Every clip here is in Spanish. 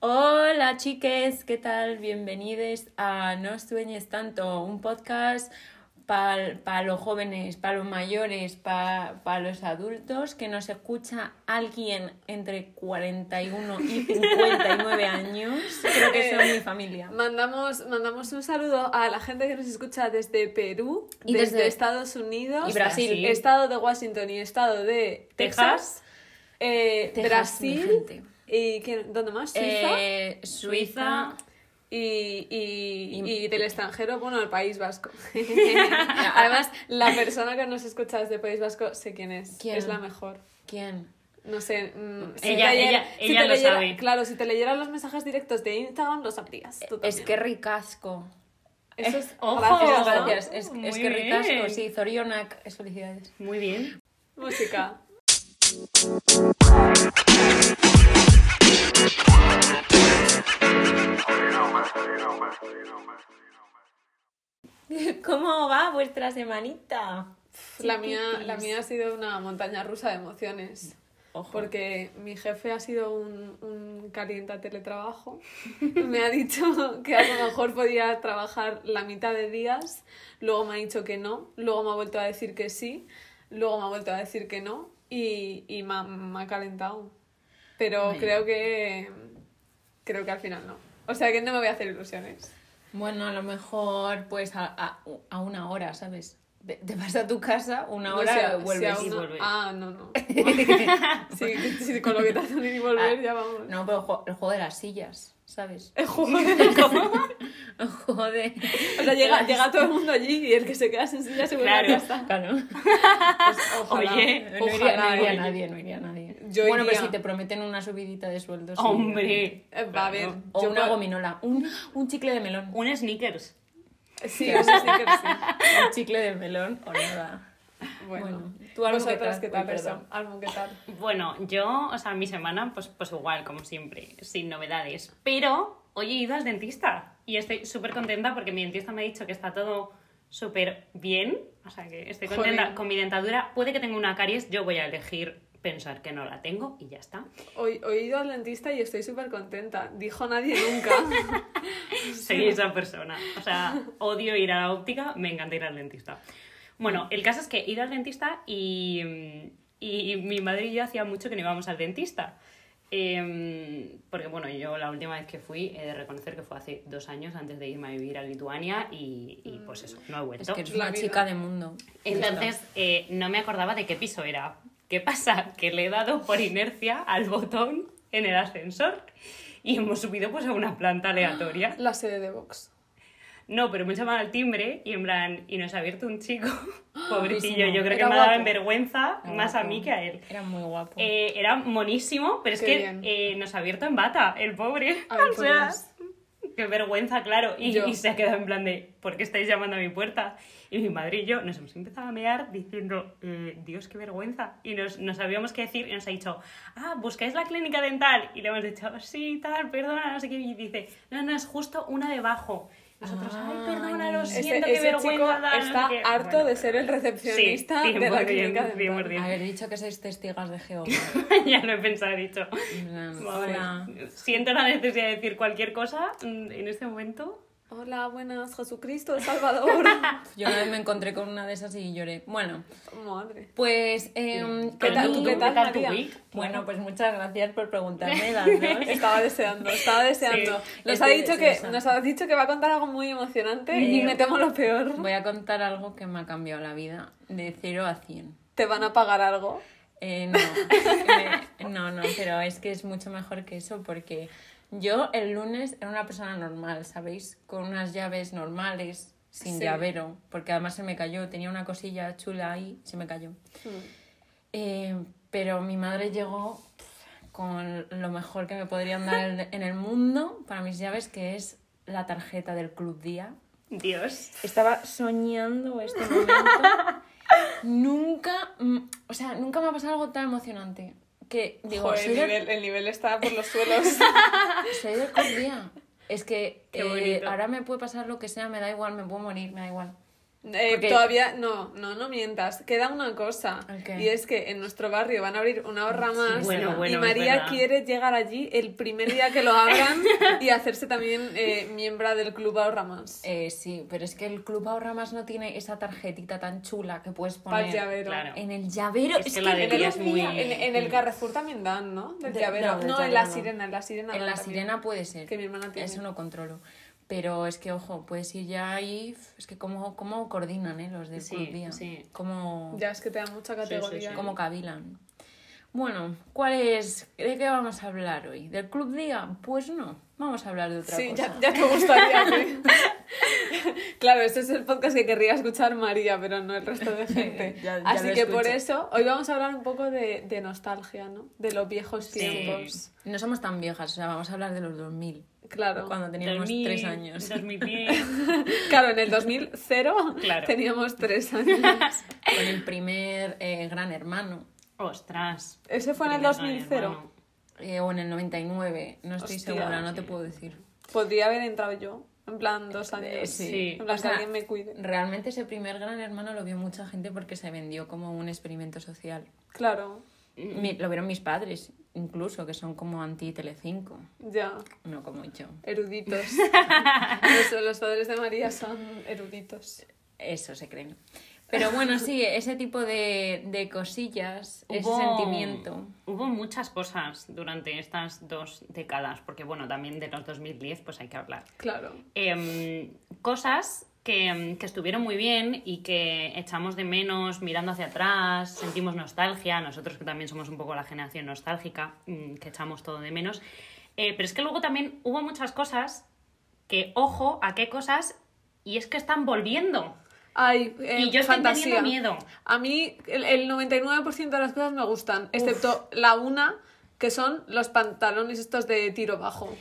Hola chiques, ¿qué tal? Bienvenidos a No sueñes tanto, un podcast para los jóvenes, para los mayores, para los adultos, que nos escucha alguien entre 41 y 59 años. Creo que son mi familia. Mandamos, mandamos un saludo a la gente que nos escucha desde Perú, Y desde, desde- Estados Unidos, y Brasil. Estado de Washington y Estado de Texas, eh, Texas, Brasil. Y ¿quién- ¿dónde más? Suiza. Eh, Suiza. Y, y, Y- y del extranjero, bueno, el País Vasco. Además, la persona que nos escucha desde País Vasco, sé quién es. ¿Quién? Es la mejor. ¿Quién? No sé. mm, Ella- te leyera- ella- si ella te lo leyera- sabe. Claro, si te leyeran los mensajes directos de Instagram, lo sabrías. tú Es que ricasco. Eso es ¡Ojo! gracias. Gracias, es, es que ricasco, sí, Zorionak, es felicidades. Muy bien. Música. ¿Cómo va vuestra semanita? La mía, la mía ha sido una montaña rusa de emociones. Ojo. Porque mi jefe ha sido un, un calienta teletrabajo. Me ha dicho que a lo mejor podía trabajar la mitad de días. Luego me ha dicho que no. Luego me ha vuelto a decir que sí. Luego me ha vuelto a decir que no. Y, y me, ha, me ha calentado. Pero Ay. creo que. Creo que al final no. O sea que no me voy a hacer ilusiones. Bueno, a lo mejor pues a, a, a una hora, ¿sabes? Te vas a tu casa, una No hora sé, y vuelves. si a y vuelves. Ah, no, no. sí, sí, con lo que te hacen ir y volver, Ah, ya vamos. No, pero el juego, el juego de las sillas, ¿sabes? Joder. El juego de... O sea, llega, llega todo el mundo allí y el que se queda sin silla se vuelve Claro. a casa. Claro. Ojalá, Oye, No iría, no ojalá, iría nadie, no iría nadie. Yo bueno, iría. pero si te prometen una subidita de sueldo. sí. Hombre. Eh, Va a ver. O yo una gominola. Un, un chicle de melón. Un sneakers. Sí, sí que sí. Un chicle de melón o nada. Bueno, Bueno, ¿tú algo vosotras que qué tal? tal Uy, tal. Bueno, yo, o sea, mi semana, pues, pues igual, como siempre, sin novedades. Pero hoy he ido al dentista y estoy súper contenta porque mi dentista me ha dicho que está todo súper bien. O sea, que estoy contenta con mi dentadura. Puede que tenga una caries, yo voy a elegir pensar que no la tengo y ya está. Hoy, hoy he ido al dentista y estoy súper contenta. Dijo nadie nunca. Soy esa persona. O sea, odio ir a la óptica, me encanta ir al dentista. Bueno, el caso es que he ido al dentista y, mm, y mi madre y yo hacía mucho que no íbamos al dentista. Em, porque bueno, yo la última vez que fui, he de reconocer que fue hace dos años antes de irme a vivir a Lituania y, y, pues eso, no he Es vuelto. que eres una chica de mundo. Entonces, eh, no me acordaba de qué piso era. ¿Qué pasa? Que le he dado por inercia al botón en el ascensor y hemos subido pues a una planta aleatoria. La sede de Vox. No, pero me llamaban al timbre y en plan, y nos ha abierto un chico, pobrecillo, yo creo que me ha dado guapo. vergüenza Era más a mí que a él. Era muy guapo. Eh, era monísimo, pero es que eh, nos ha abierto en bata, el pobre. A ver, o sea, pues, qué vergüenza, claro. Y, Yo. y se ha quedado en plan de, ¿por qué estáis llamando a mi puerta? Y mi madre y yo nos hemos empezado a mear diciendo, eh, Dios, qué vergüenza. Y nos, no sabíamos qué decir y nos ha dicho, ah, ¿buscáis la clínica dental? Y le hemos dicho, sí, tal, perdona, no sé qué. Y dice, no, no, es justo una debajo. Nosotros, ay, perdona, lo Ay. siento, ese, qué ese vergüenza. chico tal, no sé está qué". harto Bueno, de ser el recepcionista sí, de la 100%, clínica dental. 100%. Haber dicho que sois testigas de Jehová. ya lo he pensado, he dicho. Hola. Siento la necesidad de decir cualquier cosa en este momento. Hola, buenas, Jesucristo, el Salvador. Yo una vez me encontré con una de esas y lloré. Bueno, Madre. pues... em, ¿Qué tal- tú qué tal, tu María? week? Bueno, pues muchas gracias por preguntarme las dos. Estaba deseando, estaba deseando. Sí. Nos, ha dicho que, nos ha dicho que va a contar algo muy emocionante Eh, y me temo lo peor. Voy a contar algo que me ha cambiado la vida de 0 a 100. ¿Te van a pagar algo? Eh, no, me- no, no, pero es que es mucho mejor que eso porque yo el lunes era una persona normal, ¿sabéis? Con unas llaves normales, sin Sí. llavero, porque además se me cayó, tenía una cosilla chula ahí, se me cayó. Eh, pero mi madre llegó con lo mejor que me podrían dar en- en el mundo para mis llaves, que es la tarjeta del Club Día. Dios. Estaba soñando este momento. nunca, mm, o sea, nunca me ha pasado algo tan emocionante. Que digo, Joder, soy, el, del, nivel, el nivel está por los suelos. soy del Día. Es que eh, ahora me puede pasar lo que sea, me da igual, me puedo morir, me da igual. Eh, Porque- Todavía, no, no, no mientas. Queda una cosa. Y es que en nuestro barrio van a abrir una horra más. Bueno, bueno, y María quiere llegar allí el primer día que lo abran y hacerse también eh, miembro del club ahorra más. Eh, sí, pero es que el Club Ahorra Más no tiene esa tarjetita tan chula que puedes Para poner el llavero. Claro. en el llavero. Es que la de En el, es muy- en, en el Carrefour también dan, ¿no? Del De- llavero. no, No, en la sirena, en la sirena. En la también. sirena puede ser. Que mi hermana tiene. Eso no controlo. Pero es que, ojo, puedes ir ya ahí. Es que, ¿cómo, cómo coordinan eh, los del Sí, Club Día? sí. ¿Cómo, Ya es que te da mucha categoría. sí. cómo cavilan? Bueno, ¿cuál es? ¿De qué vamos a hablar hoy? ¿Del Club Día? Pues no. Vamos a hablar de otra Sí, cosa. ya, ya te gustaría. sí. claro, este es el podcast que querría escuchar María, pero no el resto de gente. Ya- ya Así que por eso, hoy vamos a hablar un poco de, de nostalgia, ¿no? De los viejos Sí. tiempos. No somos tan viejas, o sea, vamos a hablar de los 2000. Claro. Cuando teníamos 2000, tres años. 2010. Claro, en el 2000 Claro. teníamos tres años. Con el primer eh, Gran Hermano. Ostras. ¿Ese fue en el Primer 2000 hermano. eh, o en el 99. No estoy Hostia, segura, no sí. te puedo decir. Podría haber entrado yo. En plan, dos años. Eh, sí. Sí. En plan, O sea, que alguien me cuide. Realmente ese primer Gran Hermano lo vio mucha gente porque se vendió como un experimento social. Claro, Mi- lo vieron mis padres, incluso, que son como anti-Telecinco, ya. no como yo. Eruditos. los, los padres de María son eruditos. Eso se creen. Pero bueno, sí, ese tipo de, de cosillas, ese sentimiento. Hubo muchas cosas durante estas dos décadas, porque bueno, también de los 2010 pues hay que hablar. Claro. Em, cosas que, que estuvieron muy bien y que echamos de menos mirando hacia atrás, sentimos nostalgia, nosotros que también somos un poco la generación nostálgica, mm, que echamos todo de menos. Eh, pero es que luego también hubo muchas cosas que, ojo, a qué cosas, y es que están volviendo. Ay, eh, y yo estoy fantasía. teniendo miedo. A mí el, el 99% de las cosas me gustan, excepto la una, que son los pantalones estos de tiro bajo.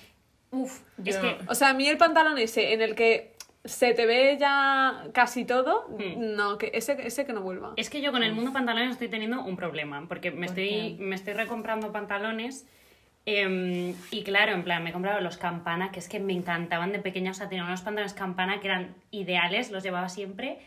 Uf, Yo- es que O sea, a mí el pantalón ese en el que se te ve ya casi todo, Hmm. no, que ese, ese que no vuelva. Es que yo con el mundo pantalones estoy teniendo un problema, porque me, ¿Por estoy, qué? me estoy recomprando pantalones em, y claro, en plan, me he comprado los campana, que es que me encantaban de pequeña, o sea, tenía unos pantalones campana que eran ideales, los llevaba siempre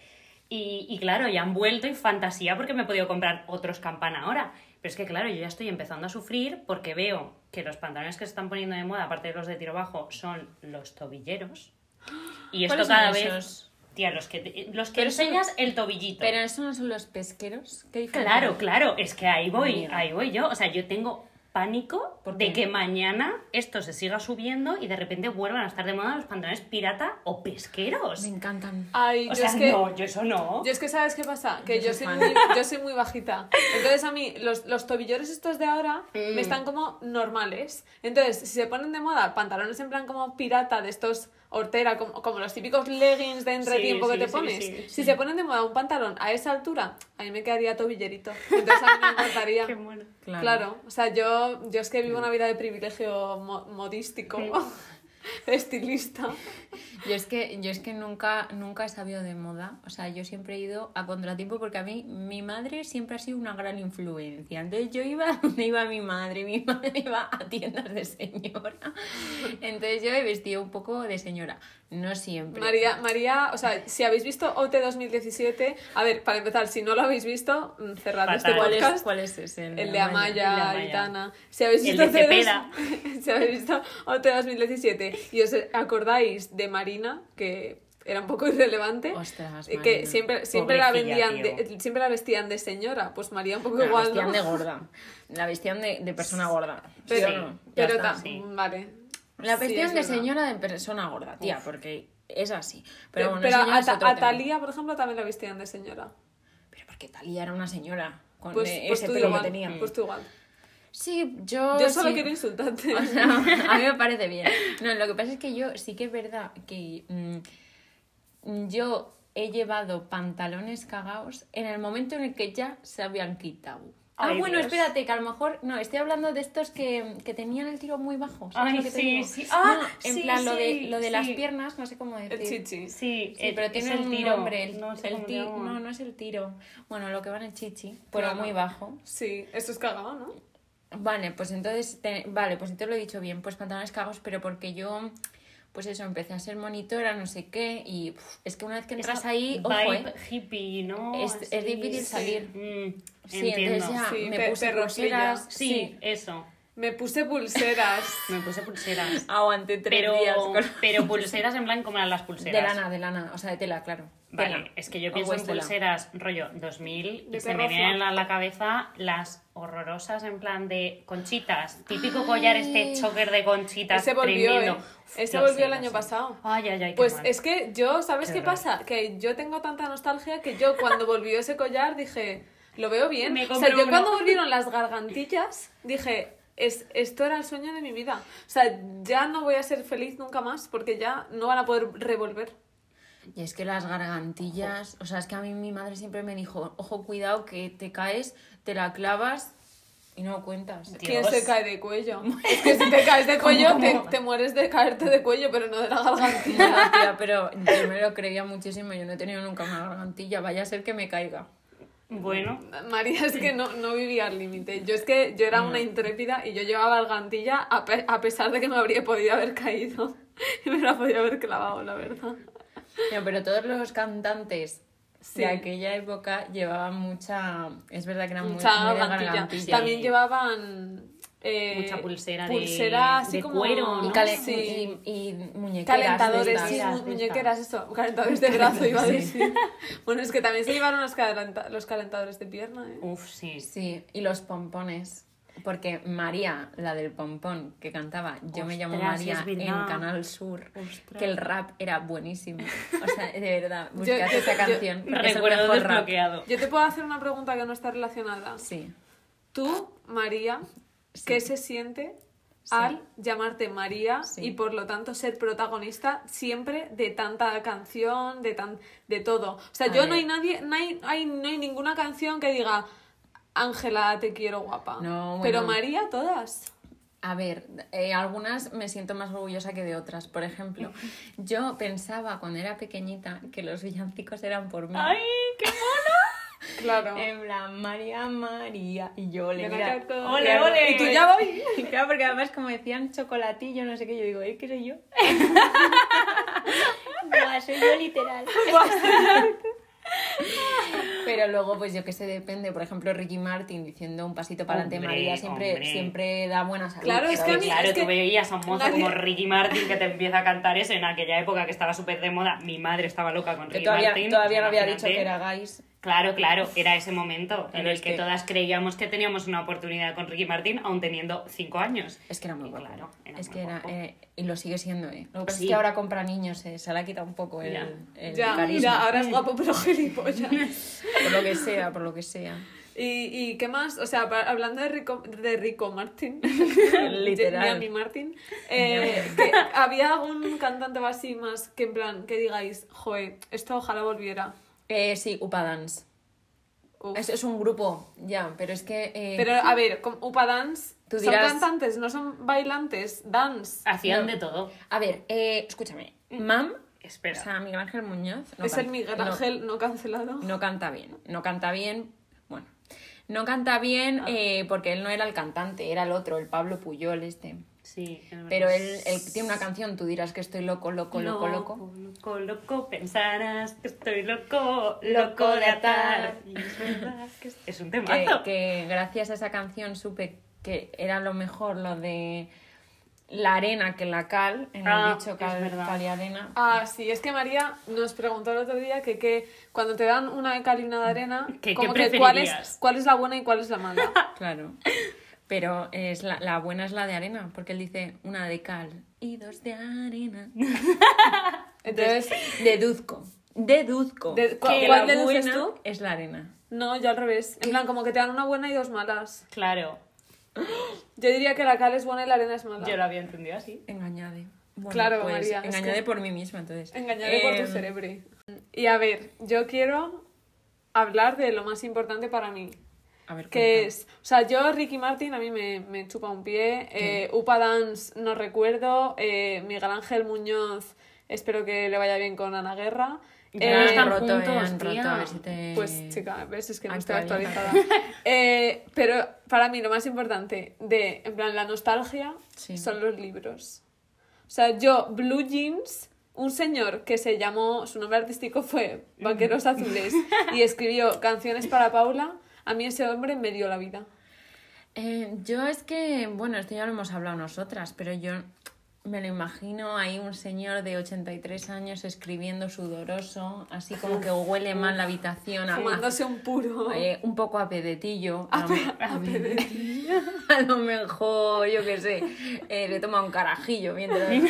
y, y claro, ya han vuelto y fantasía porque me he podido comprar otros campana ahora. Pero es que claro, yo ya estoy empezando a sufrir porque veo que los pantalones que se están poniendo de moda, aparte de los de tiro bajo, son los tobilleros. Y esto ¿Cuáles son cada vez... esos? Tía, los que, te- los que son- enseñas el tobillito. Pero eso no son los pesqueros. ¿Qué Claro, claro, es que ahí voy, Mira. ahí voy yo. O sea, yo tengo pánico ¿Por de que mañana esto se siga subiendo y de repente vuelvan a estar de moda los pantalones pirata o pesqueros. Me encantan. Ay, O yo sea, es que... no, yo eso no. Yo es que, ¿sabes qué pasa? Que Yo yo soy muy, yo soy muy bajita. Entonces, a mí, los, los tobilleros estos de ahora Mm. me están como normales. Entonces, si se ponen de moda pantalones en plan como pirata, de estos hortera, como, como los típicos leggings de entretiempo Sí, que sí, te sí, pones, sí, si sí. se ponen de moda un pantalón a esa altura, a mí me quedaría tobillerito. Entonces, a mí me. Qué mono. Claro. Claro, o sea, yo, yo es que vivo una vida de privilegio mo- modístico, estilista. Yo es que, yo es que nunca, nunca he sabido de moda. O sea, yo siempre he ido a contratiempo porque a mí mi madre siempre ha sido una gran influencia. Entonces yo iba donde iba mi madre, mi madre iba a tiendas de señora. Entonces yo he vestido un poco de señora. No siempre. María, María, o sea, si habéis visto OT 2017, a ver, para empezar, si no lo habéis visto, mm, cerrad Fatal. este ¿Cuál es, podcast. ¿Cuál es ese? El de El de Amaya. Aitana. Si habéis El visto de OT si habéis visto OT 2017 y os acordáis de Marina, que era un poco irrelevante, Ostras, eh, que Marina. siempre, siempre la vendían, de- siempre la vestían de señora, pues María un poco La igual, vestían ¿no? de gorda. La vestían de, de persona gorda. Pero, ¿Sí pero está. ta- sí. vale. La Sí, vestían es de señora de persona gorda, tía, porque es así. Pero Pero, bueno, pero a, Ta- a. Talía, por ejemplo, también la vestían de señora. Pero porque Talía era una señora con Pues, eh, pues ese tú pelo igual, que tenía. pues tú igual. Sí, yo. Yo solo sí. quiero insultarte. O sea, a mí me parece bien. No, lo que pasa es que yo sí que es verdad que mm, yo he llevado pantalones cagados en el momento en el que ya se habían quitado. Ah, bueno, Dios. espérate, que a lo mejor. No, estoy hablando de estos que, que tenían el tiro muy bajo. ¿sabes Ay, lo que te sí, sí. No, Ah, en sí, plan, lo de, lo de las piernas, no sé cómo decir. El chichi. Sí, Sí, eh, pero tiene el un tiro. nombre. El, no sé el ti- no, no es el tiro. Bueno, lo que va en el chichi, pero Claro. muy bajo. Sí, esto es cagado, ¿no? Vale, pues entonces, te- vale, pues entonces lo he dicho bien, pues pantalones cagos, pero porque yo, pues eso, empecé a ser monitora, no sé qué, y uf, es que una vez que entras Esa ahí, ojo, vibe eh, hippie, ¿no? Es- es difícil sí. salir. Mm, Sí, entiendo. entonces ya Sí, me puse perrosilla. pulseras. Sí, eso. Me puse pulseras. Me puse pulseras. Aguanté tres Pero, días con... pero pulseras en plan como eran las De pulseras. lana, de lana, o sea, de tela, claro. Vale, Tela. es que yo O pienso en tela. pulseras rollo 2000 y De se me vienen a la cabeza las horrorosas en plan de conchitas. Típico collar este choker de conchitas Ese volvió, tremendo. ¿eh? Ese lo volvió sé, el año sé. pasado. Ay, ay, ay, qué Pues mal. es que yo, ¿sabes Qué pasa? Que yo tengo tanta nostalgia que yo cuando volvió ese collar dije, lo veo bien. Me o sea, yo uno. cuando volvieron las gargantillas dije, es, esto era el sueño de mi vida. O sea, ya no voy a ser feliz nunca más porque ya no van a poder revolver. Y es que las gargantillas, o sea, es que a mí mi madre siempre me dijo, ojo, cuidado, que te caes, te la clavas y no cuentas. ¿Quién se cae de cuello? Es que si te caes de cuello, ¿Cómo, te, cómo? te mueres de caerte de cuello, pero no de la gargantilla. Tía, pero yo me lo creía muchísimo, yo no he tenido nunca una gargantilla, vaya a ser que me caiga. Bueno, María es que no, no vivía al límite. Yo es que yo era una intrépida y yo llevaba gargantilla a, pe- a pesar de que me habría podido haber caído y me la podía haber clavado, la verdad. No, pero todos los cantantes Sí. de aquella época llevaban mucha... Es verdad que eran muy, Mucha muy de gargantilla. gargantilla. También llevaban... eh, Mucha pulsera de- pulsera así de como- cuero, Y, Sí. y, y muñequeras. Calentadores, sí, mu- muñequeras, eso, calentadores de brazo iba a Sí. decir. Bueno, es que también se llevaron los, calenta- los calentadores de pierna, ¿eh? uff, sí. Sí, y los pompones. Porque María, la del pompón que cantaba Yo me llamo María en. Canal Sur, Ostras. que el rap era buenísimo. O sea, de verdad, buscad esa yo- canción. Recuerdo mejor rap. desbloqueado. Yo te puedo hacer una pregunta que no está relacionada. Sí. Tú, María, ¿qué se siente al llamarte María Sí. y por lo tanto ser protagonista siempre de tanta canción, de tan de todo? O sea, A yo ver. no hay nadie, no hay, hay- no hay ninguna canción que diga Ángela, te quiero guapa. No, Pero bueno. María, todas. A ver, eh, algunas me siento más orgullosa que de otras. Por ejemplo, yo pensaba cuando era pequeñita que los villancicos eran por mí. ¡Ay, qué Claro. En plan, María, María. Y yo le mira. Ole, ole. Y tú ya voy. Claro, porque además como decían chocolatillo, no sé qué, yo digo, ¿eh? ¿Qué soy yo? Buah, soy yo literal. Pero luego, pues yo que sé, depende. Por ejemplo, Ricky Martin diciendo un pasito para adelante, María siempre, hombre. siempre da buena salud. Claro, es que a ¿sabes? mí- Claro, es tú que veías a un mozo como Ricky Martin que te empieza a cantar eso en aquella época que estaba súper de moda. Mi madre estaba loca con Ricky todavía, Martin. todavía no había dicho que era guys. Claro, claro, era ese momento en el que, que- todas creíamos que teníamos una oportunidad con Ricky Martin, aún teniendo cinco años. Es que era muy Y guapo. claro, era es muy que era, eh, y lo sigue siendo, ¿eh? Lo que pasa Sí. es que ahora compra niños, eh, se le ha quitado un poco el, Ya. el Ya, carisma. ya, ahora es guapo pero gilipollas. Por lo que sea, por lo que sea. ¿Y, y qué más? O sea, hablando de Rico, de Rico Martin, Literal. Miami Martin, eh, que ¿había algún cantante o así más que en plan, que digáis, joe, esto ojalá volviera? Eh, sí, Upa Dance. Uf. Es, es un grupo, ya, pero es que... eh, Pero a ver, con Upa Dance, Tú son dirás- cantantes, no son bailantes, dance. Hacían No. de todo. A ver, eh, escúchame. Mam, o Espera. sea, Miguel Ángel Muñoz... no es el canta- Miguel no- Ángel no, cancelado. No, canta bien. No canta bien, bueno. No canta bien eh, porque él no era el cantante, era el otro, el Pablo Puyol este. Sí. Pero él, él tiene una canción, tú dirás que estoy loco, loco, loco, loco. Loco, loco, pensarás que estoy loco, loco de atar. Y es verdad que es- es un Que, temazo. que gracias a esa canción supe que era lo mejor lo de la arena que la cal, en Ah, el dicho es cal, verdad. cal y arena. Ah, sí, es que María nos preguntó el otro día que, que cuando te dan una de cal y una de arena, ¿Qué- como qué que cuál es, cuál es la buena y cuál es la mala. Claro. Pero es la, la buena es la de arena, porque él dice una de cal y dos de arena. Entonces, Deduzco. Deduzco. De- ¿cu- que cuál la deduces buena tú? es la arena. no, yo al revés. En plan, como que te dan una buena y dos malas. Claro, Yo diría que la cal es buena y la arena es mala. yo lo había entendido así. Engañade. Bueno, Claro, pues, María, es Engañade que- por mí misma, entonces. Engañaré por tu cerebro. Y a ver, yo quiero hablar de lo más importante para mí. A ver, Que es, o sea, yo Ricky Martin a mí me, me chupa un pie, eh, Upa Dance no recuerdo, eh, Miguel Ángel Muñoz espero que le vaya bien con Ana Guerra. Ya Eh, no están roto, juntos, han roto, tía. a ver si te... Pues chica, ves, es que no estoy Actualiza. actualizada. Eh, pero para mí lo más importante de, en plan, la nostalgia Sí. son los libros. O O sea, yo, Blue Jeans, un señor que se llamó, su nombre artístico fue Vaqueros Azules y escribió canciones para Paula, a mí ese hombre me dio la vida. Eh, yo es que, bueno, esto ya lo hemos hablado nosotras, pero yo me lo imagino ahí un señor de 83 años escribiendo sudoroso, así como que huele mal la habitación, a, Fumándose un puro. eh, un poco a pedetillo. A, A pe- a pedetillo. a lo mejor, yo qué sé, eh, le toma un carajillo mientras...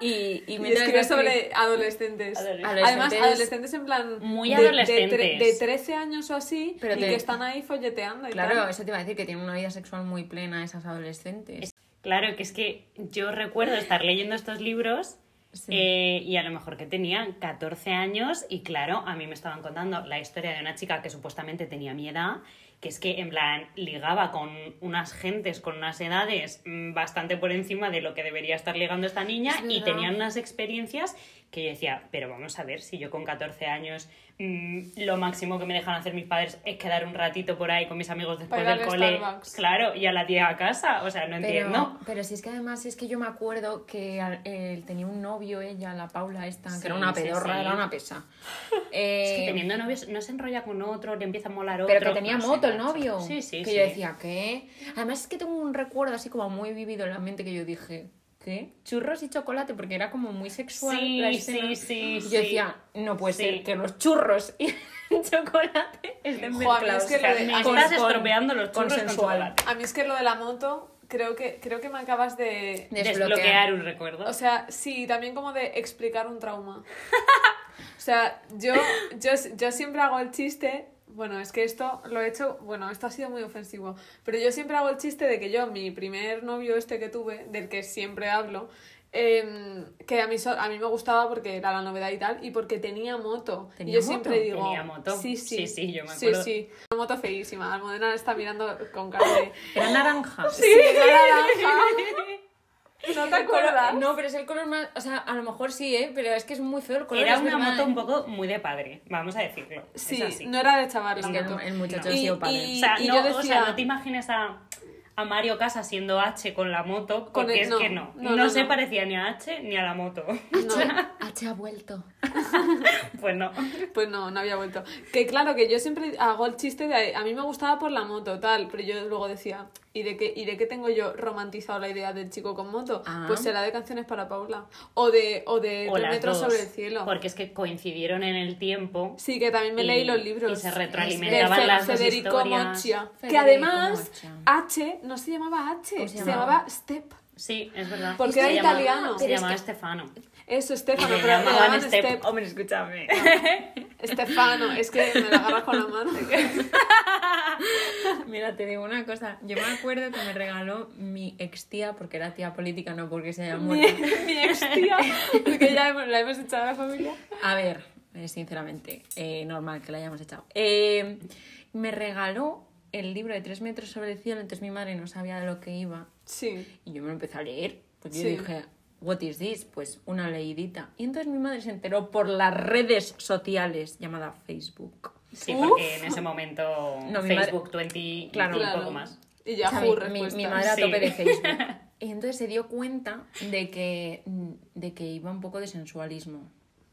Y, y Y escribe sobre adolescentes. Adolescentes. Además, adolescentes en plan. Muy de- adolescentes. De, tre- de 13 años o así, Pero y te- que están ahí folleteando y Claro, tal. eso te iba a decir, que tienen una vida sexual muy plena esas adolescentes. Claro, que es que yo recuerdo estar leyendo estos libros Sí. eh, y a lo mejor que tenían 14 años y claro, a mí me estaban contando la historia de una chica que supuestamente tenía mi edad, que es que en plan ligaba con unas gentes con unas edades mm, bastante por encima de lo que debería estar ligando esta niña Es y tenían unas experiencias que yo decía, pero vamos a ver si yo con 14 años mm, lo máximo que me dejan hacer mis padres es quedar un ratito por ahí con mis amigos después del cole, Starbucks. claro, y a la tía a casa, o sea, no entiendo. Pero, pero si es que además es que yo me acuerdo que él tenía un novio, ella, la Paula esta, Sí, que era una pedorra, sí. era una pesa. Es que Eh, teniendo novios no se enrolla con otro, le empieza a molar otro. pero que tenía no moto el novio. Sí, sí, Que sí. yo decía, ¿qué? Además es que tengo un recuerdo así como muy vivido en la mente que yo dije, ¿qué? Churros y chocolate, porque era como muy sexual Sí, la escena. sí, sí, Y yo sí. decía, no puede Sí. ser que los churros y el chocolate estén Jo, a mí mezclados. es que O sea, de- Me con- estás estropeando los churros con consensual. chocolate. A mí es que lo de la moto, creo que, creo que me acabas de. Desbloquear. Desbloquear un recuerdo. O sea, sí, también como de explicar un trauma. O sea, yo, yo, yo siempre hago el chiste. Bueno, es que esto lo he hecho. Bueno, esto ha sido muy ofensivo. Pero yo siempre hago el chiste de que yo, mi primer novio este que tuve, del que siempre hablo, em, que a mí, so- a mí me gustaba porque era la novedad y tal, y porque tenía moto. ¿Tenía y yo moto? siempre digo. ¿Tenía moto? Sí, sí. Sí, sí, yo me Sí, acuerdo. sí. Una moto feísima. Almudena está mirando con cara de. Era naranja. Sí, era naranja. ¿No te acuerdas? No, pero es el color más. O sea, a lo mejor sí, ¿eh? Pero es que es muy feo el color. Era una moto ¿eh? un poco muy de padre, vamos a decirlo. Sí, es así. no era de chaval Es que moto. el, el muchacho No. ha sido padre. y- O sea, yo no, o decía- sea, no te imagines a, a Mario Casas siendo H con la moto, porque el- es no, que no. no, No, no, se no. parecía ni a H ni a la moto. No, H ha vuelto. pues no. pues no, no había vuelto. Que claro, que yo siempre hago el chiste de a mí me gustaba por la moto, tal, pero yo luego decía, ¿y de qué, y de qué tengo yo romantizado la idea del chico con moto? Ah. Pues será de canciones para Paula. O de, o de O metros dos, sobre el cielo. Porque es que coincidieron en el tiempo. Sí, que también me y- leí los libros. Y se de retroalimentaban Fe- las dos Federico. Mocha. Que además, Mocha. H no se llamaba H, ¿Cómo se, se llamaba? llamaba? Step. Sí, es verdad. Porque Se era llama- italiano. Se llamaba que- Stefano. Eso, Stefano, pero le llamaban Step. Step. Hombre, escúchame. Stefano, es que me lo agarras con la mano. Mira, te digo una cosa. Yo me acuerdo que me regaló mi ex tía, porque era tía política, no porque se haya mi, muerto. mi ex tía, porque ya hemos- la hemos echado a la familia. A ver, eh, sinceramente, eh, normal que la hayamos echado. Eh, me regaló el libro de tres metros sobre el cielo, entonces mi madre no sabía de lo que iba. Sí. Y yo me lo empecé a leer, porque yo Sí. dije, ¿what is this? Pues una leidita. Y entonces mi madre se enteró por las redes sociales, llamada Facebook. Sí, Uf. porque en ese momento No, mi Facebook 20 y Claro. un Claro. poco más. Y O sea, Yahoo mi, madre a Sí. tope de Facebook. Y entonces se dio cuenta de que, de que iba un poco de sensualismo.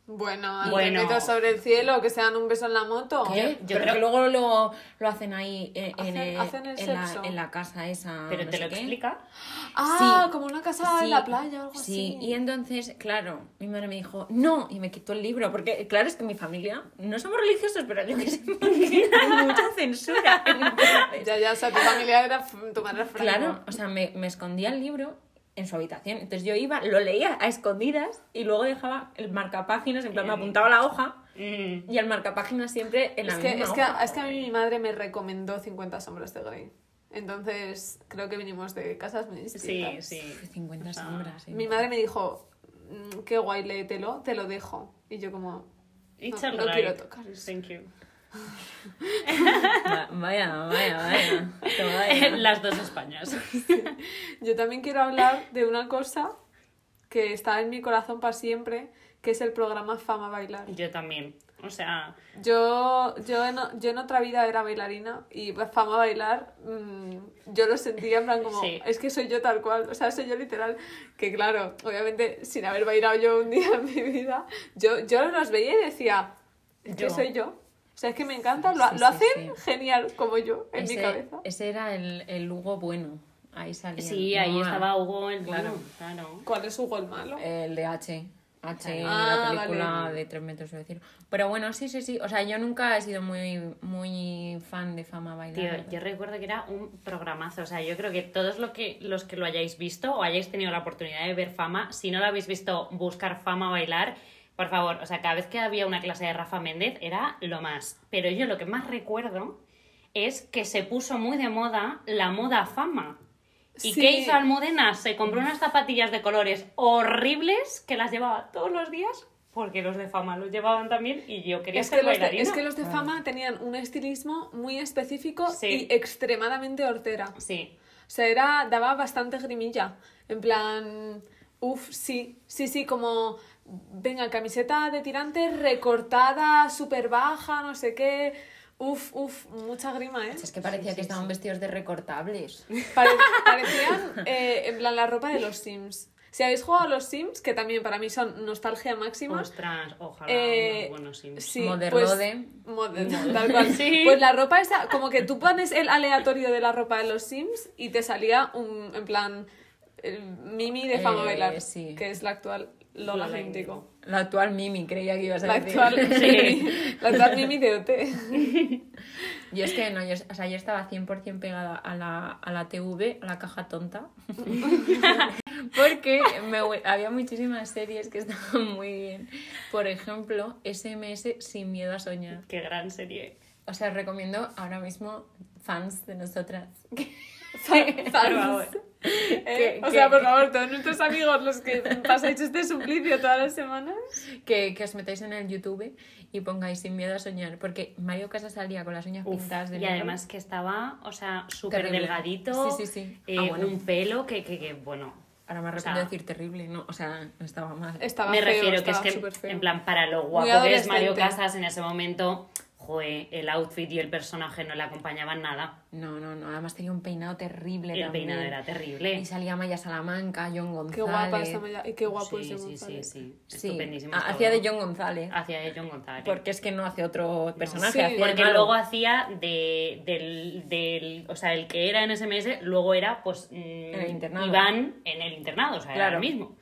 Bueno, al Bueno. sobre el cielo, que se dan un beso en la moto. ¿Qué? yo Pero creo- que luego lo, lo hacen ahí en, Hacen- el- hacen el en la, en la casa esa. Pero no te lo qué. explica. Ah, Sí. como una casa Sí, en la playa o algo sí. así. y entonces, claro, mi madre me dijo, no, y me quitó el libro, porque claro, es que mi familia, no somos religiosos, pero yo que sé, hay mucha censura. Ya, ya, o sea, tu familia era, tu madre. Claro, o sea, me, me escondía el libro en su habitación. Entonces yo iba, lo leía a escondidas y luego dejaba el marcapáginas, en plan me apuntaba la hoja Mm. y el marcapáginas siempre en la Es que, es, que, hoja. es que a mí mi madre me recomendó 50 sombras de Grey. Entonces, creo que vinimos de casas muy Sí, distintas. sí. 50 sombras. Mi madre me dijo, "Mm, qué guay, léetelo, te lo dejo. Y yo como, No, no quiero tocar eso. Thank you. Va- Vaya, vaya, vaya. Las dos Españas. yo también quiero hablar de una cosa que está en mi corazón para siempre, que es el programa Fama Bailar. Yo también. O sea, Yo, yo, en, yo en otra vida era bailarina y fama bailar, mm, yo lo sentía en plan como, Sí. es que soy yo tal cual, o sea, soy yo literal, que claro, obviamente sin haber bailado yo un día en mi vida, yo, yo los veía y decía, es que Yo. soy yo. O sea, es que me encanta, lo, Sí, lo sí, hacen genial como yo, en mi ese, cabeza. ese era el, el Hugo bueno. Ahí salía. sí, ahí No, estaba Hugo el claro. bueno, claro. ¿Cuál es Hugo el malo? El de H. H, Ah, la película vale. de tres metros de decir. Pero bueno, sí, sí, sí. O sea, yo nunca he sido muy, muy fan de fama bailar. Tío, yo recuerdo que era un programazo. O sea, yo creo que todos lo que, los que lo hayáis visto o hayáis tenido la oportunidad de ver fama, si no lo habéis visto, buscar fama bailar, por favor, o sea, cada vez que había una clase de Rafa Méndez era lo más. Pero yo lo que más recuerdo es que se puso muy de moda la moda fama. ¿Y Sí. qué hizo Almudena? Se compró unas zapatillas de colores horribles que las llevaba todos los días porque los de fama los llevaban también y yo quería Es ser que, los de, bailarina. es que los de fama tenían un estilismo muy específico Sí. y extremadamente hortera. Sí, O sea, era, daba bastante grimilla. En plan, uff, sí, sí, sí, como, venga, camiseta de tirantes recortada, súper baja, no sé qué. Uf, uf, mucha grima, ¿eh? Es que parecía que estaban vestidos de recortables. Pare- parecían, eh, en plan, la ropa de los Sims. Si habéis jugado a los Sims, que también para mí son nostalgia máxima. ostras, ojalá Eh, unos buenos Sims. Sí. Pues, tal cual. Sí. Pues la ropa esa, como que tú pones el aleatorio de la ropa de los Sims y te salía un, en plan, el Mimi de Fama Eh, Bailar, sí. que es la actual Lola Índigo. La actual Mimi, creía que ibas a La decir. actual, Sí. la actual Mimi de OT. Yo es que no, yo, o sea, yo estaba 100% pegada a la, a la TV, a la caja tonta. Porque me, había muchísimas series que estaban muy bien. Por ejemplo, SMS Sin Miedo a Soñar. Qué gran serie. O sea, recomiendo ahora mismo fans de nosotras. Por favor. ¿Eh? O sea, por favor, todos nuestros amigos, los que pasáis este suplicio todas las semanas. Que, que os metáis en el YouTube y pongáis Sin Miedo a Soñar. Porque Mario Casas salía con las uñas Uf, pintadas de y negro. además que estaba, o sea, súper delgadito. Sí, sí, sí. eh, Ah, bueno. Un pelo que, que, que, bueno. Ahora me o arrepiento sea, de decir terrible, no, o sea, no estaba mal. Estaba me feo, refiero que es que, en plan, para lo guapo que es Mario. Casas en ese momento, joe, el outfit y el personaje no le acompañaban nada. No, no, no. Además tenía un peinado terrible El también. peinado era terrible. Y salía Maya Salamanca, John González. Qué guapa esta Maya- qué guapo sí, John sí, sí, González. sí. Sí, Estupendísimo. ha- todo. hacía de John González. Hacía de John González. Porque es que no hace otro personaje. Sí, hacía Porque luego hacía de, del, del. O sea, el que era en SMS, luego era, pues. mm, el internado. Iván en el internado, o sea, era Claro. lo mismo.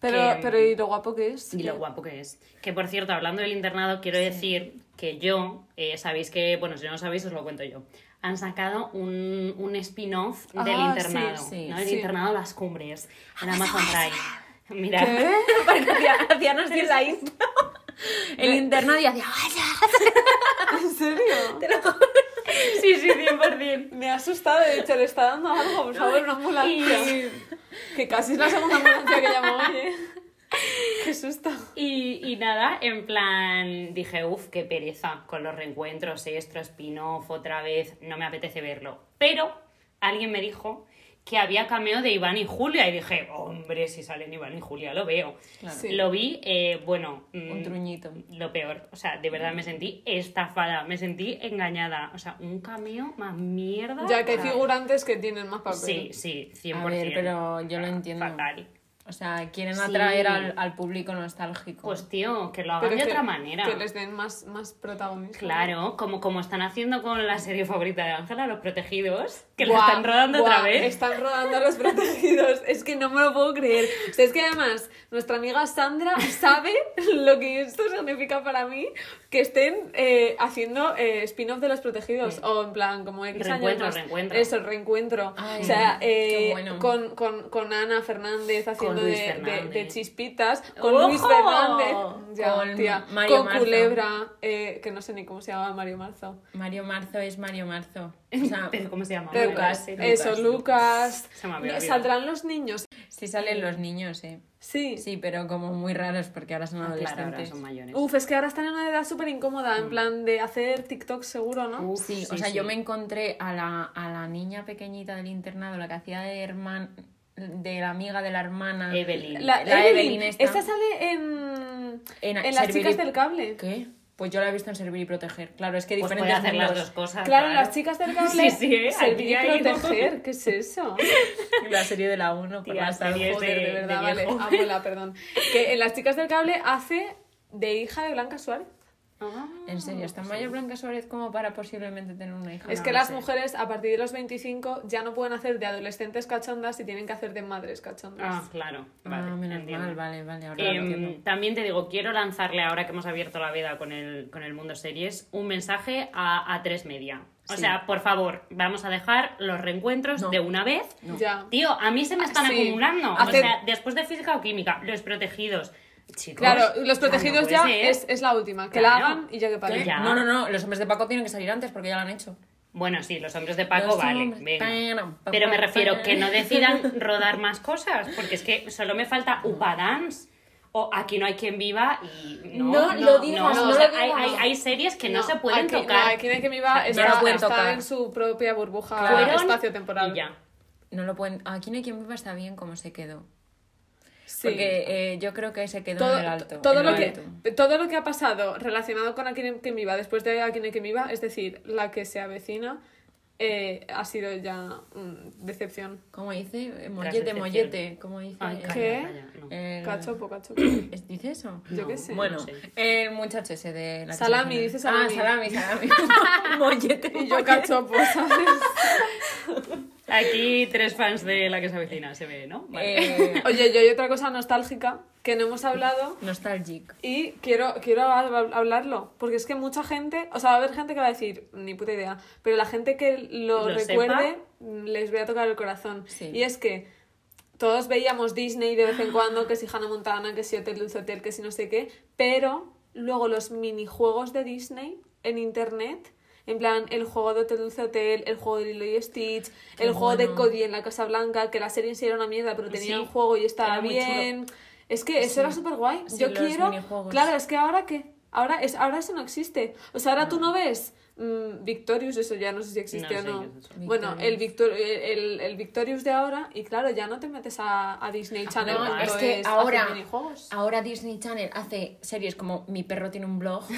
Pero, Que- pero ¿y lo guapo que es? Y lo guapo que es. Que por cierto, hablando del internado, quiero decir que yo, eh, sabéis que, bueno, si no lo sabéis, os lo cuento yo. Han sacado un, un spin-off del Ah, internado, sí, sí, ¿no? El sí. internado Las Cumbres, en Amazon Prime. Mira, ¿Qué? Porque hacía- la intro. El internado y hacía... ¿En serio? sí, sí, 100%. Me ha asustado, de hecho, le está dando algo, por favor, una ambulancia. Que casi es la segunda ambulancia que llamo hoy, ¿eh? Qué susto. Y, y nada, en plan, dije, uff, qué pereza con los reencuentros, esto, spin-off, otra vez, no me apetece verlo. Pero alguien me dijo que había cameo de Iván y Julia y dije, hombre, si salen Iván y Julia, lo veo. Claro. Sí. Lo vi, eh, bueno, mm, Un truñito. lo peor, o sea, de verdad me sentí estafada, me sentí engañada, o sea, un cameo más mierda. Ya que hay figurantes que tienen más papel. Sí, sí, 100%. A ver, pero yo lo entiendo. Fatal. O sea, quieren Sí. atraer al, al público nostálgico. Pues tío, que lo hagan Pero de que- otra manera. Que les den más, más protagonismo. Claro, como, como están haciendo con la serie favorita de Ángela, Los Protegidos, que la están rodando otra vez. Están rodando a los protegidos. Es que no me lo puedo creer. O sea, es que además, nuestra amiga Sandra sabe lo que esto significa para mí que estén eh, haciendo eh, spin-off de los protegidos. O en plan, como X años Reencuentro, más. reencuentro. Eso, reencuentro. Ay, o sea, eh, bueno. con, con, con Ana Fernández haciendo De, de- Fernández. de chispitas. Con ¡Ojo! Luis Fernández. Ya, Con tía. Mario con Marzo. Culebra, eh, que no sé ni cómo se llama Mario Marzo. Mario Marzo es Mario Marzo. O sea, Pero, ¿Cómo se llama? Pero- Lucas, Eso, Lucas. Se me había. Saldrán los niños. sí salen los niños, eh. Sí. Sí, pero como muy raros porque ahora son Ah, claro, adolescentes. ahora son mayores. Uf, es que ahora están en una edad súper incómoda, en plan de hacer TikTok seguro, ¿no? Uf, Sí, o sea, yo me encontré a la, a la niña pequeñita del internado, la que hacía de hermana, de la amiga de la hermana. Evelyn. La, La Evelyn, Evelyn esta. esta sale en, En- en, Las chicas del cable. ¿Qué? Pues yo la he visto en servir y proteger. Claro, es que Pues diferentes hacer las dos cosas. Claro, las chicas del cable. Sí, sí, ¿eh? Servir y proteger. ¿Qué es eso? La serie de la 1 por Tía, la series Joder, de, de- verdad, de vale. Abuela, perdón. Que en las chicas del cable hace de hija de Blanca Suárez. Ah, En serio, ¿está mayor Blanca Suárez como para posiblemente tener una hija? Es No que las sé. mujeres a partir de los 25 ya no pueden hacer de adolescentes cachondas y tienen que hacer de madres cachondas. Ah, claro. Vale, ah, menos mal, vale, vale. Ahora Em, también te digo, quiero lanzarle, ahora que hemos abierto la veda con el, con el mundo series, un mensaje a, a tres media. O Sí. sea, por favor, vamos a dejar los reencuentros No. de una vez. Ya. Tío, a mí se me están Sí. acumulando. O sea, después de física o química, los protegidos. Chicos, Claro, los o sea, protegidos no ya es, es la última. Que Claro. la hagan y ya que ¿Qué? paren. Ya. No, no, no. Los hombres de Paco tienen que salir antes porque ya lo han hecho. Bueno, sí, los hombres de Paco, Los vale, venga. Pero me refiero que no decidan rodar más cosas, porque es que solo me falta Upa Dance o Aquí no hay quien viva y no, No lo digas, no sea, lo hay, digas. hay, hay series que no, se pueden aquí, tocar. No, aquí no hay que me va No está, lo pueden está tocar. en su propia burbuja espacio-temporal. y ya. No lo pueden. Aquí no hay quien viva está bien como se quedó. Sí. Porque eh, yo creo que se quedó todo, en el alto. todo en lo que, todo lo que ha pasado relacionado con quien viva después de quien viva, es decir, la que se avecina, eh, ha sido ya mm, decepción. ¿Cómo dice? Eh, Mollete, mollete. ¿Cómo dice? Ay, calla, ¿Qué? calla, no. el- Cachopo, cachopo. ¿Es- ¿Dice eso? Yo No. qué sé. Bueno, No sé. el muchacho ese de la Salami, dice salami. Ah, salami, salami. mollete. Y yo cachopo, ¿sabes? Aquí tres fans de la que se avecina, se ve, ¿no? Vale. Eh, Oye, yo hay otra cosa nostálgica que no hemos hablado nostalgic. y quiero, quiero hab- hablarlo, porque es que mucha gente, o sea, va a haber gente que va a decir, ni puta idea, pero la gente que lo, Lo recuerde, mm, les voy a tocar el corazón. Sí. Y es que todos veíamos Disney de vez en cuando, que si Hannah Montana, que si Hotel Dulce Hotel, que si no sé qué, pero luego los minijuegos de Disney en internet, en plan el juego de Hotel Dulce Hotel, el juego de Lilo y Stitch, Qué el juego de. Cody en la Casa Blanca, que la serie en sí era una mierda, pero tenía Sí, un juego y estaba bien. Es que eso era súper guay. Sí, Yo quiero. Claro, es que ahora qué. Ahora, es, ahora eso no existe. O sea, ahora tú no ves mm, Victorious, eso ya no sé si existe No o no. Bueno, el, Victor, el, el Victorious de ahora, y claro, ya no te metes a, a Disney Channel. No, es que ahora, ahora Disney Channel hace series como Mi perro tiene un blog.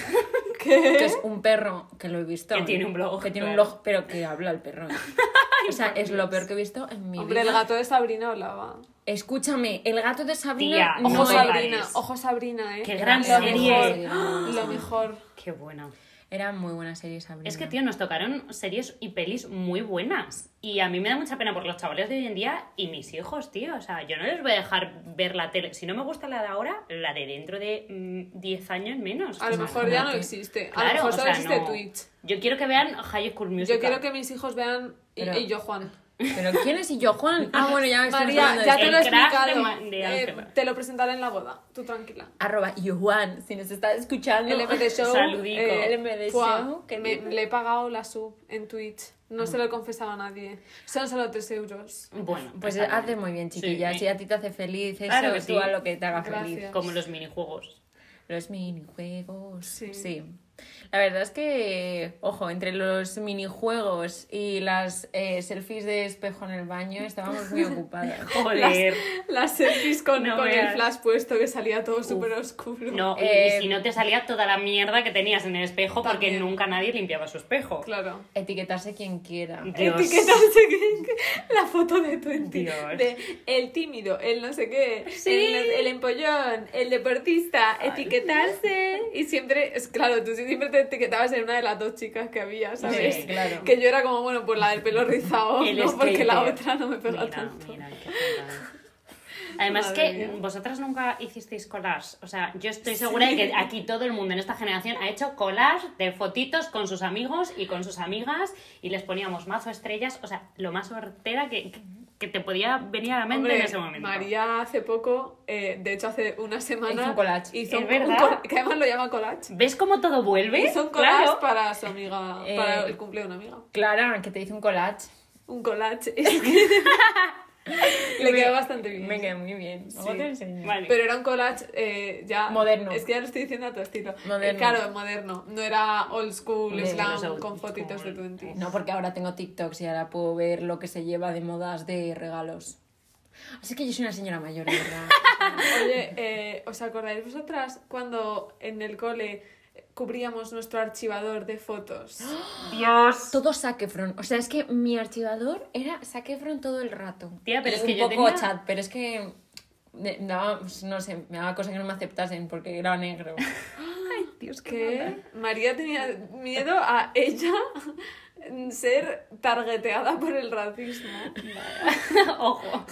Que es un perro que lo he visto. Que tiene un blog, Que tiene un blog, pero que habla el perro. o sea, es lo peor que he visto en mi Hombre, vida. el gato de Sabrina hablaba. Escúchame, el gato de Sabrina. Tía, no Ojo Sabrina, ojo Sabrina, eh. Qué gran lo serie. Mejor, lo mejor. Qué buena. Era muy buena serie Sabrina. Es que, tío, nos tocaron series y pelis muy buenas. Y a mí me da mucha pena por los chavales de hoy en día y mis hijos, tío. O sea, yo no les voy a dejar ver la tele. Si no me gusta la de ahora, la de dentro de mm, 10 años menos. A lo mejor ya no existe. a Claro, lo mejor o solo sea, existe no. Twitch. Yo quiero que vean High School Musical. Yo quiero que mis hijos vean. Y, Pero- y yo, Juan. ¿Pero quién es y yo, Juan? Ah, bueno, ya estamos María, hablando de ya te lo he de explicado. De Eh, te lo presentaré en la boda. Tú tranquila. Arroba Juan, si nos estás escuchando. El MD Show. Saludico. eh, El MD fua, Show, que me- le he pagado la sub en Twitch. No se lo he confesado a nadie. Son solo 3 euros. Bueno, Pues está hace bien. muy bien, chiquilla. Sí, Si a ti te hace feliz eso, Claro que tú sí. a lo que te haga Gracias. feliz. Como los minijuegos. Los minijuegos. Sí. Sí. La verdad es que, ojo, entre los minijuegos y las eh, selfies de espejo en el baño estábamos muy ocupadas. Joder. Las selfies con, No con el flash puesto que salía todo súper oscuro. No, y- Eh, y si no te salía toda la mierda que tenías en el espejo porque nunca nadie limpiaba su espejo. Claro. Etiquetarse quien quiera. Dios. Etiquetarse que- la foto de Twenty. De el tímido, el no sé qué, Sí. el, el empollón, el deportista, etiquetarse. Y siempre, es claro, tú siempre te etiquetabas en una de las dos chicas que había, ¿sabes? Sí, claro. Que yo era como, bueno, pues la del pelo rizado, El ¿no? Porque la otra no me pega Mira, tanto. mira, qué. Además Madre que mía. vosotras nunca hicisteis collage. O sea, yo estoy segura de que aquí todo el mundo en esta generación ha hecho collage de fotitos con sus amigos y con sus amigas y les poníamos mazo estrellas. O sea, lo más hortera que, que- te podía venir a la mente Hombre, en ese momento. María hace poco, eh, de hecho hace una semana, Hizo un collage. hizo ¿Es un- verdad? un colla- que además lo llama collage. ¿Ves cómo todo vuelve? Hizo un collage Claro. para su amiga, Eh, para el cumpleaños de una amiga. Clara, que te hice un collage. Un collage. Es que Le quedó bastante bien. Me quedó muy bien. Luego Sí. te enseño. Vale. Pero era un collage eh, ya... Moderno. Es que ya lo estoy diciendo a tu estilo. Moderno. Eh, claro, moderno. No era old school, De slam, old con fotitos de. 20. No, porque ahora tengo TikToks y ahora puedo ver lo que se lleva de modas de regalos. Así que yo soy una señora mayor, verdad. Oye, eh, ¿os acordáis vosotras cuando en el cole cubríamos nuestro archivador de fotos. Dios. Todo Zac Efron. O sea, es que mi archivador era Zac Efron todo el rato. Tía, pero Y es que un yo poco tenía- chat, pero es que daba, pues, no sé, me daba cosa que no me aceptasen porque era negro. Dios, que María tenía miedo a ella ser targeteada por el racismo. Ojo.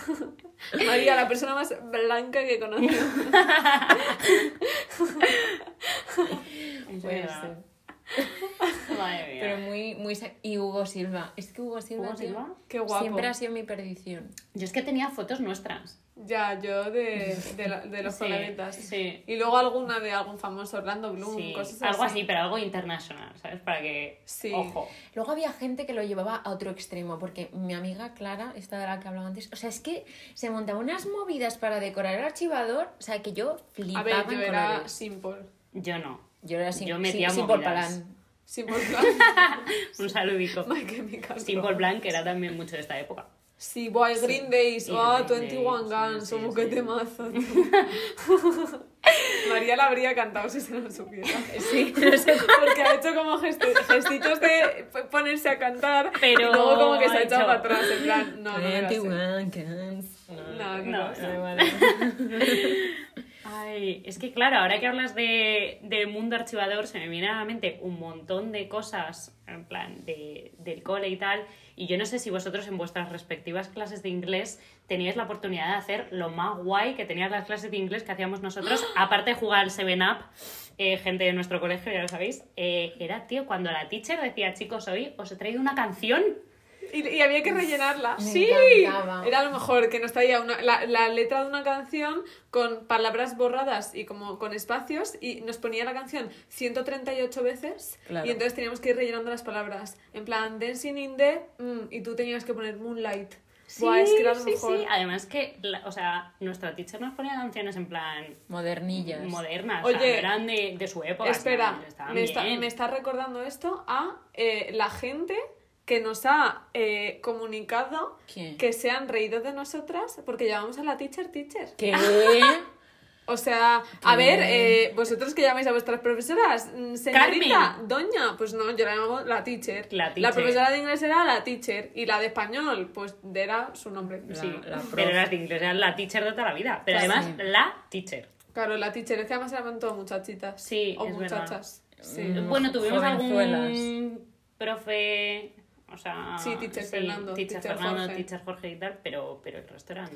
María, la persona más blanca que conocí. Ser. Madre mía. Pero muy, muy... Y Hugo Silva. Es que Hugo Silva, ¿Hugo tío, Silva? Qué guapo. siempre ha sido mi perdición. Yo es que tenía fotos nuestras. Ya, yo de, de, la- de los Sí, coleguitas. sí. Y luego alguna de algún famoso, Orlando Bloom, Sí, cosas algo así, pero algo internacional, ¿sabes? Para que. Sí. Ojo. Luego había gente que lo llevaba a otro extremo, porque mi amiga Clara, esta de la que hablaba antes, o sea, es que se montaba unas movidas para decorar el archivador, o sea, que yo flipaba A ver, yo en era colores. simple. Yo no. Yo era sin, yo sin, sin. Polpalán. Simple Plan. Un saludico. Chemical Simple Romance. Plan, que era también mucho de esta época. Sí, boy, Green Days, Y oh, Green 21 Days, Guns, sí, sí, que sí. temazo. María la habría cantado si se lo supiera. Sí, no sé Porque ha hecho como gesti- gestitos de ponerse a cantar, Pero y luego como que se ha ha echado para atrás, en plan, no, no me la sé. 21 Guns. No, No, no, no. vale. Ay, es que claro, ahora que hablas de, del mundo archivador, se me viene a la mente un montón de cosas, en plan, de, del cole y tal. Y yo no sé si vosotros en vuestras respectivas clases de inglés teníais la oportunidad de hacer lo más guay que tenían las clases de inglés que hacíamos nosotros, aparte de jugar al 7-Up, eh, gente de nuestro colegio, ya lo sabéis, eh, era, tío, cuando la teacher decía, chicos, hoy os he traído una canción. Y, y había que rellenarla. Me sí, encantaba. era lo mejor, que nos traía una, la, la letra de una canción con palabras borradas y como con espacios y nos ponía la canción 138 veces Claro. y entonces teníamos que ir rellenando las palabras. En plan, Dancing in the... mm, y tú tenías que poner Moonlight. Buah, es que era lo sí, mejor. sí. Además que, la- o sea, nuestra teacher nos ponía canciones en plan Modernillas. modernas, o Oye, sea, eran de, de su época. Espera, me está, me está recordando esto a eh, la gente que nos ha eh, comunicado ¿Quién? que se han reído de nosotras porque llamamos a la teacher teacher. ¿Qué? O sea, a ver, eh, vosotros que llamáis a vuestras profesoras, mm, señorita, Carmen. doña, pues no, yo la llamo la teacher. La teacher. profesora de inglés era la teacher y la de español, pues era su nombre. La- Sí, la pero las de inglés eran la teacher de toda la vida. Pero Pues además, sí. la teacher. Claro, la teacher, es que además eran todas muchachitas. Sí, o es muchachas. Sí. Mm. Bueno, tuvimos jovenzuelas. algún profe. O sea. Sí, teacher Fernando, Teacher, teacher Fernando, Jorge. teacher Jorge y tal, pero, pero el resto eran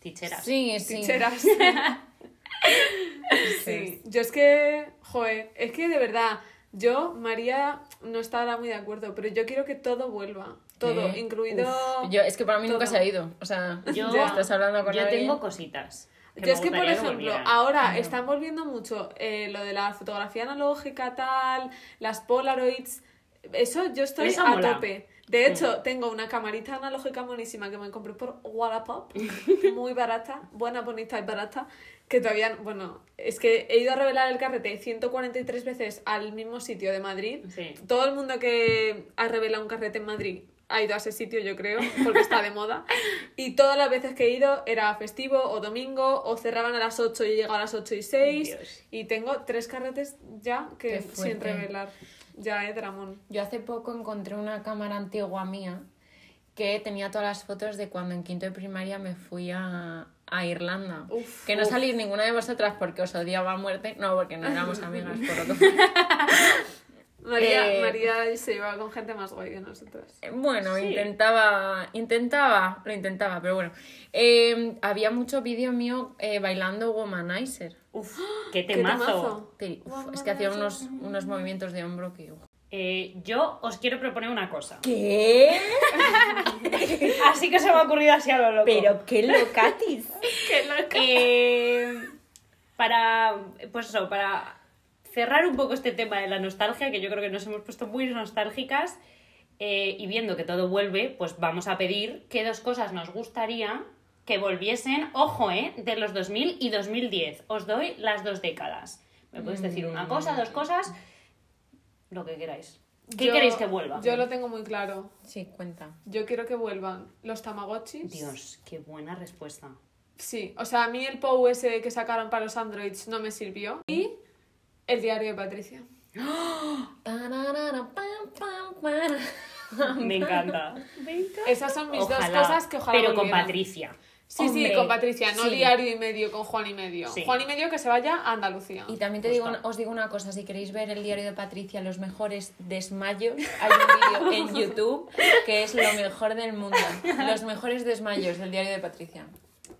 teacheras. Sí, sí. Teacheras. Sí, yo es que, joder, es que de verdad, yo, María, no estará muy de acuerdo, pero yo quiero que todo vuelva, todo, ¿Qué? incluido... Uf, yo, es que para mí nunca se ha ido. O sea, Yo, ya estás hablando con yo tengo cositas. Yo es que, por ejemplo, volvieran. ahora están volviendo mucho eh, lo de la fotografía analógica, tal, las Polaroids, eso yo estoy Eso a mola. tope. De hecho, tengo una camarita analógica monísima que me compré por Wallapop, muy barata, buena, bonita y barata, que todavía, bueno, es que he ido a revelar el carrete 143 veces al mismo sitio de Madrid. Sí. Todo el mundo que ha revelado un carrete en Madrid ha ido a ese sitio, yo creo, porque está de moda. Y todas las veces que he ido era festivo o domingo, o cerraban a las 8 y he llegado a las 8 y 6. Dios. Y tengo tres carretes ya que sin revelar. Ya, eh, Dramón. Yo hace poco encontré una cámara antigua mía que tenía todas las fotos de cuando en quinto de primaria me fui a, a Irlanda. Uf, que no uf. salís ninguna de vosotras porque os odiaba a muerte. No, porque no éramos amigas, por otro. María, Eh, María se iba con gente más guay que nosotras. Bueno, Sí. intentaba, intentaba, lo intentaba, pero bueno. Eh, había mucho vídeo mío eh, bailando Womanizer. Uf, qué ¡Qué temazo. uf, es que hacía unos, unos movimientos de hombro que... uf. Eh, yo os quiero proponer una cosa. ¿Qué? Así que se me ha ocurrido así a lo loco. Pero qué locatis. Eh, para, pues eso, para cerrar un poco este tema de la nostalgia, que yo creo que nos hemos puesto muy nostálgicas, eh, y viendo que todo vuelve, pues vamos a pedir qué dos cosas nos gustaría que volviesen, ojo, eh, de los 2000 y 2010. Os doy las dos décadas. Me podéis decir una cosa, dos cosas, lo que queráis. ¿Qué Yo- queréis que vuelva? Yo lo tengo muy claro. Sí, cuenta. Yo quiero que vuelvan los Tamagotchis. Dios, qué buena respuesta. Sí, o sea, a mí el POU ese que sacaron para los Androids no me sirvió. Y el diario de Patricia. Me encanta. Me encanta. Esas son mis Ojalá, dos cosas que ojalá Pero con. Patricia. Sí, sí, con Patricia, no sí. diario y medio con Juan y medio. Sí. Juan y medio que se vaya a Andalucía. Y también te Justo. digo, os digo una cosa, si queréis ver el diario de Patricia, los mejores desmayos, hay un vídeo en YouTube que es lo mejor del mundo. Los mejores desmayos del diario de Patricia.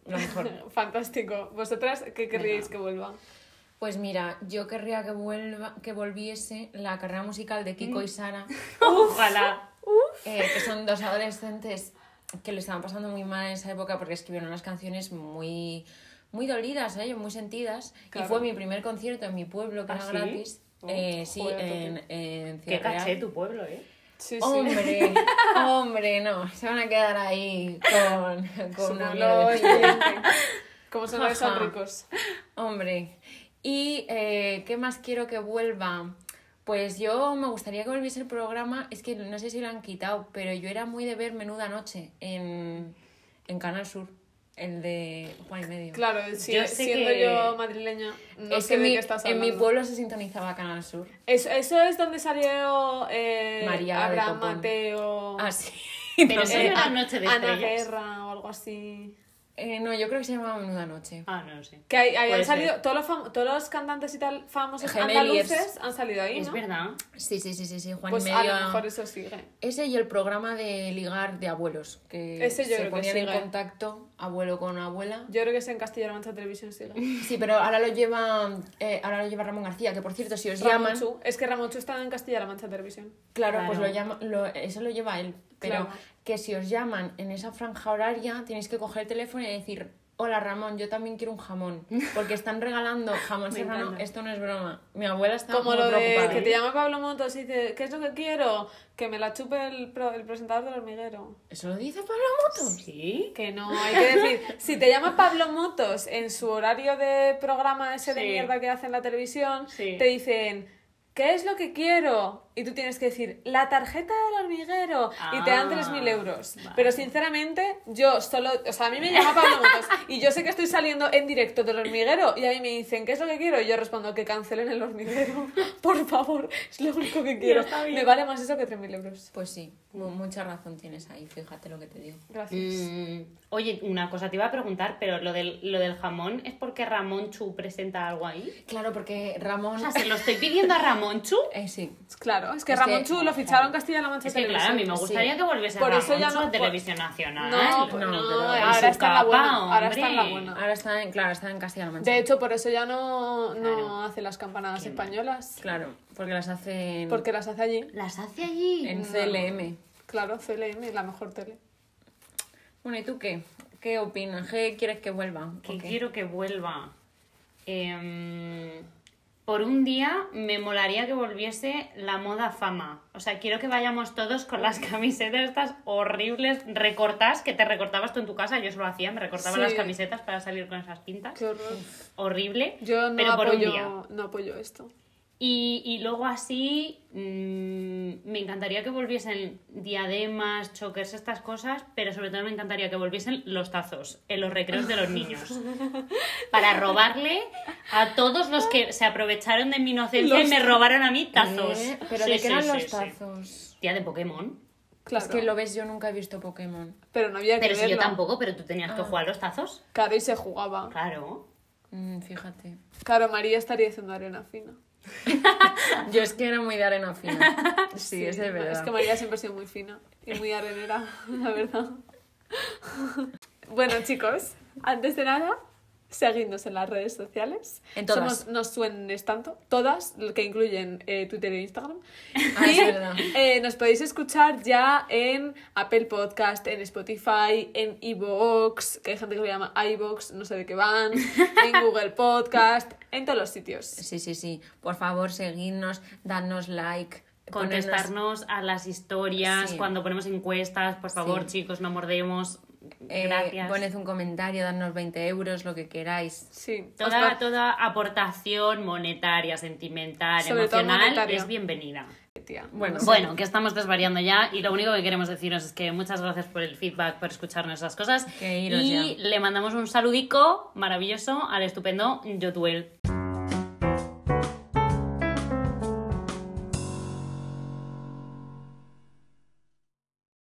Lo mejor. Fantástico. ¿Vosotras qué querríais Venga. que vuelva? Pues mira, yo querría que vuelva, que volviese la carrera musical de Kiko y Sara, Ojalá. eh, que son dos adolescentes que lo estaban pasando muy mal en esa época porque escribieron unas canciones muy, muy dolidas, ¿eh? muy sentidas. Claro. Y fue mi primer concierto en mi pueblo, que ¿Ah, era sí? Oh, Oh, Eh, sí, joder, en, en Qué Ciudad caché Real. tu pueblo, ¿eh? Sí, sí. Hombre, hombre, no, se van a quedar ahí con, con una. Como son los ricos. Hombre, y eh, ¿qué más quiero que vuelva? Pues yo me gustaría que volviese el programa, es que no sé si lo han quitado, pero yo era muy de ver Menuda Noche en, en Canal Sur, el de Juan y Medio. Claro, si- Yo siendo que- yo madrileña, no es sé que en de mi, qué estás en hablando. mi pueblo se sintonizaba Canal Sur. Eso, eso es donde salió eh, María de Abraham. Mateo, Ah, sí. Pero No eso sé. no era A- Noche de Ana Estrellas. Guerra o algo así. Eh, no, yo creo que se llamaba Menuda Noche. Ah, no lo sé. Que hay, Puede salido, todos los, fam- todos los cantantes y tal famosos andaluces han salido ahí, Es ¿no? verdad. Sí, sí, sí, sí, sí, Juan Pues y a lo mejor eso sigue. Ese y el programa de ligar de abuelos, que Ese yo se creo que ponían en contacto abuelo con abuela. Yo creo que es en Castilla-La Mancha Televisión sigue. Sí, pero ahora lo lleva eh, ahora lo lleva Ramón García, que por cierto, si os Ramón llaman, Chu. Es que Ramón Chu está en Castilla-La Mancha Televisión. claro, Claro. pues lo llama, lo, eso lo lleva él, pero Claro. Que si os llaman en esa franja horaria, tenéis que coger el teléfono y decir, "Hola Ramón, yo también quiero un jamón", porque están regalando jamón serrano, esto no es broma. Mi abuela está Como muy lo de que te llama Pablo Motos y dice, ¿qué es lo que quiero? Que me la chupe el, el presentador del hormiguero. ¿Eso lo dice Pablo Motos? Sí. Que no, hay que decir, si te llama Pablo Motos en su horario de programa ese de Sí. mierda que hace en la televisión, Sí. te dicen, ¿qué es lo que quiero? Y tú tienes que decir, la tarjeta del hormiguero. y te dan Ah, 3.000 euros. vale. Pero sinceramente, yo solo, o sea, a mí me llama Pablo Motos y yo sé que estoy saliendo en directo del hormiguero y a mí me dicen, ¿qué es lo que quiero? Y yo respondo, que cancelen el hormiguero. Por favor, es lo único que quiero. está bien. Me vale más eso que 3.000 euros. Pues sí, mu- mucha razón tienes ahí, fíjate lo que te digo. Gracias. Mm, oye, una cosa te iba a preguntar, pero lo del, lo del jamón es porque Ramón Chu presenta algo ahí. Claro, porque Ramón O sea, se lo estoy pidiendo a Ramón Chu. eh, sí. Claro, es que Es Ramón Chu lo ficharon en Castilla-La Mancha Es que claro, a mí me gustaría sí. que volviese Por Ramón eso ya no- a Televisión Nacional. No, no, no, pero- ahora está en la capa, buena. Ahora está en la buena. Ahora está en, claro, está en Castilla-La Mancha. De hecho, por eso ya no, no Claro. hace las campanadas Qué mal. españolas. Claro, porque las hacen Porque las hace allí. Las hace allí. en CLM. Claro, CLM, la mejor tele. Bueno, ¿y tú qué? ¿Qué opinas? ¿Qué quieres que vuelva? que quiero que vuelva. Em, por un día me molaría que volviese la moda fama. O sea, quiero que vayamos todos con las camisetas estas horribles recortadas que te recortabas tú en tu casa. Yo eso lo hacía, me recortaba Sí. las camisetas para salir con esas pintas. Qué horror. Horrible. Yo no pero por un día. no apoyo esto. Y, y luego así, mm, me encantaría que volviesen diademas, chokers, estas cosas, pero sobre todo me encantaría que volviesen los tazos en los recreos de los niños. Para robarle a todos los que se aprovecharon de mi inocencia y me robaron a mí tazos. ¿Eh? ¿Pero Sí, de qué eran sí, los sí. tazos? Tía, de Pokémon. Claro. Es que lo ves, yo nunca he visto Pokémon. Pero no había que Pero si yo verlo. tampoco, pero tú tenías Ah. que jugar los tazos. Claro, y se jugaba. Claro. Mm, fíjate. Claro, María estaría haciendo arena fina. Yo es que era muy de arena fina. Sí, es de verdad. Es que María siempre ha sido muy fina y muy arenera, la verdad. Bueno, chicos, antes de nada, seguidnos en las redes sociales. En todas. Somos No Suenes Tanto, todas, lo que incluyen eh, Twitter e Instagram. Ah, es y verdad. eh, nos podéis escuchar ya en Apple Podcast, en Spotify, en iVoox, que hay gente que lo llama iVoox, no sé de qué van, en Google Podcast, en todos los sitios. Sí, sí, sí. Por favor, seguidnos, dadnos like. ponernos- Contestarnos a las historias, Sí. cuando ponemos encuestas, por favor, Sí. chicos, no mordemos. Eh, Gracias. poned un comentario, dadnos 20 euros, lo que queráis. Sí, Toda, va- toda aportación monetaria, sentimental, Sobre emocional es bienvenida. tía. Bueno, Bueno, que estamos desvariando ya y lo único que queremos deciros es que muchas gracias por el feedback, por escuchar nuestras cosas Que y ya. le mandamos un saludico maravilloso al estupendo Yotuel.